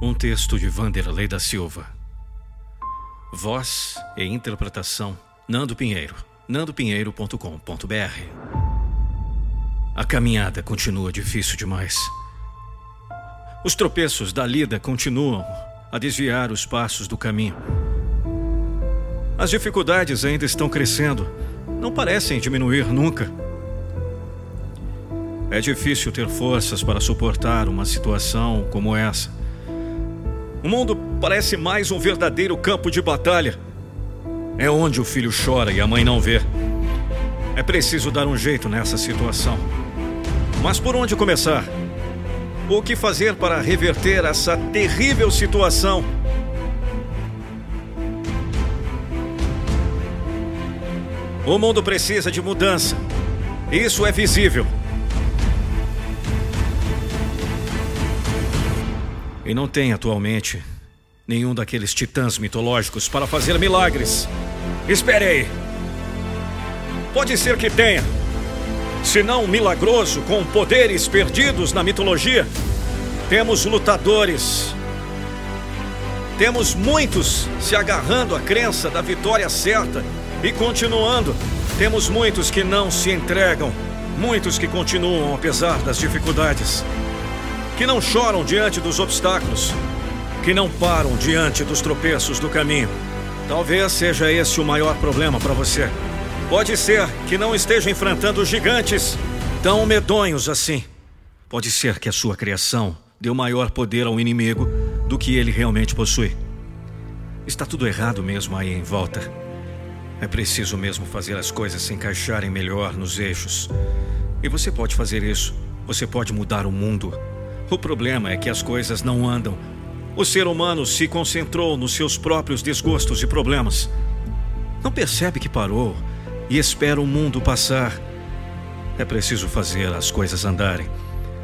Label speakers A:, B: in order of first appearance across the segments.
A: Um texto de Vanderlei da Silva. Voz e interpretação Nando Pinheiro. nandopinheiro.com.br A caminhada continua difícil demais. Os tropeços da lida continuam a desviar os passos do caminho. As dificuldades ainda estão crescendo, não parecem diminuir nunca. É difícil ter forças para suportar uma situação como essa. O mundo parece mais um verdadeiro campo de batalha. É onde o filho chora e a mãe não vê. É preciso dar um jeito nessa situação. Mas por onde começar? O que fazer para reverter essa terrível situação? O mundo precisa de mudança. Isso é visível. E não tem atualmente nenhum daqueles titãs mitológicos para fazer milagres. Espere aí. Pode ser que tenha. Se não milagroso, com poderes perdidos na mitologia, temos lutadores. Temos muitos se agarrando à crença da vitória certa e continuando. Temos muitos que não se entregam, muitos que continuam apesar das dificuldades que não choram diante dos obstáculos, que não param diante dos tropeços do caminho. Talvez seja esse o maior problema para você. Pode ser que não esteja enfrentando gigantes tão medonhos assim. Pode ser que a sua criação deu maior poder ao inimigo do que ele realmente possui. Está tudo errado mesmo aí em volta. É preciso mesmo fazer as coisas se encaixarem melhor nos eixos. E você pode fazer isso. Você pode mudar o mundo o problema é que as coisas não andam. O ser humano se concentrou nos seus próprios desgostos e problemas. Não percebe que parou e espera o mundo passar. É preciso fazer as coisas andarem,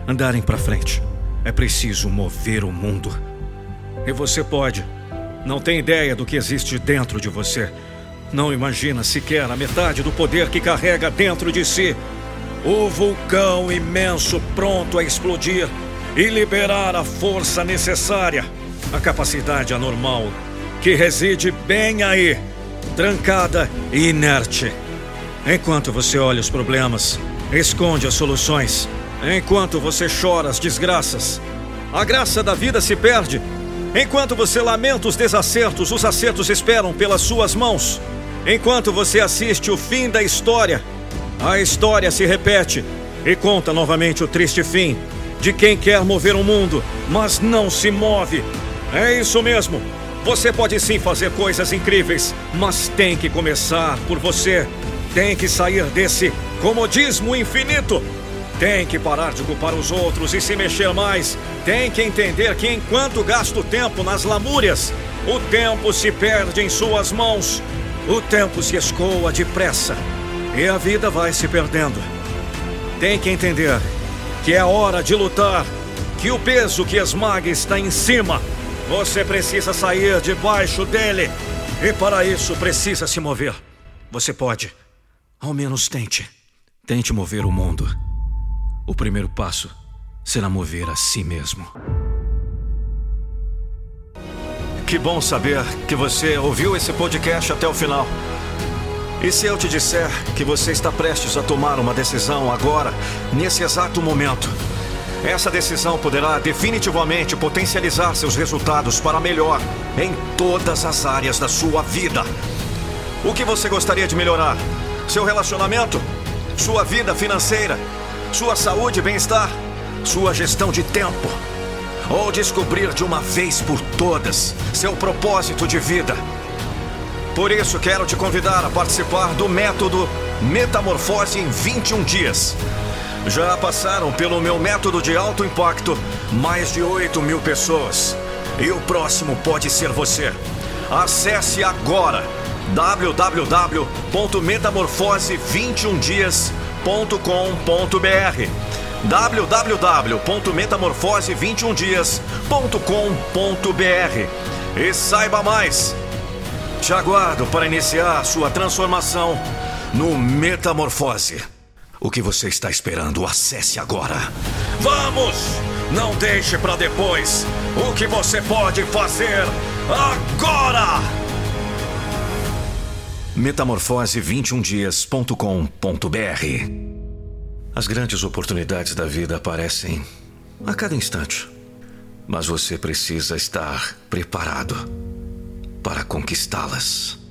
A: andarem para frente. É preciso mover o mundo. E você pode. Não tem ideia do que existe dentro de você. Não imagina sequer a metade do poder que carrega dentro de si. O vulcão imenso pronto a explodir e liberar a força necessária, a capacidade anormal que reside bem aí, trancada e inerte. Enquanto você olha os problemas, esconde as soluções. Enquanto você chora as desgraças, a graça da vida se perde. Enquanto você lamenta os desacertos, os acertos esperam pelas suas mãos. Enquanto você assiste o fim da história, a história se repete e conta novamente o triste fim de quem quer mover o mundo, mas não se move. É isso mesmo. Você pode sim fazer coisas incríveis, mas tem que começar por você. Tem que sair desse comodismo infinito. Tem que parar de culpar os outros e se mexer mais. Tem que entender que enquanto gasta o tempo nas lamúrias, o tempo se perde em suas mãos. O tempo se escoa depressa e a vida vai se perdendo. Tem que entender que é hora de lutar, que o peso que esmaga está em cima. Você precisa sair debaixo dele. E para isso precisa se mover. Você pode. Ao menos tente. Tente mover o mundo. O primeiro passo será mover a si mesmo. Que bom saber que você ouviu esse podcast até o final. E se eu te disser que você está prestes a tomar uma decisão agora, nesse exato momento? Essa decisão poderá definitivamente potencializar seus resultados para melhor em todas as áreas da sua vida. O que você gostaria de melhorar? Seu relacionamento? Sua vida financeira? Sua saúde e bem-estar? Sua gestão de tempo? Ou descobrir de uma vez por todas seu propósito de vida? Por isso, quero te convidar a participar do método Metamorfose em 21 dias. Já passaram pelo meu método de alto impacto mais de 8 mil pessoas. E o próximo pode ser você. Acesse agora www.metamorfose21dias.com.br www.metamorfose21dias.com.br e saiba mais. Te aguardo para iniciar sua transformação no Metamorfose. O que você está esperando? Acesse agora. Vamos! Não deixe para depois. O que você pode fazer agora? Metamorfose21dias.com.br As grandes oportunidades da vida aparecem a cada instante. Mas você precisa estar preparado para conquistá-las.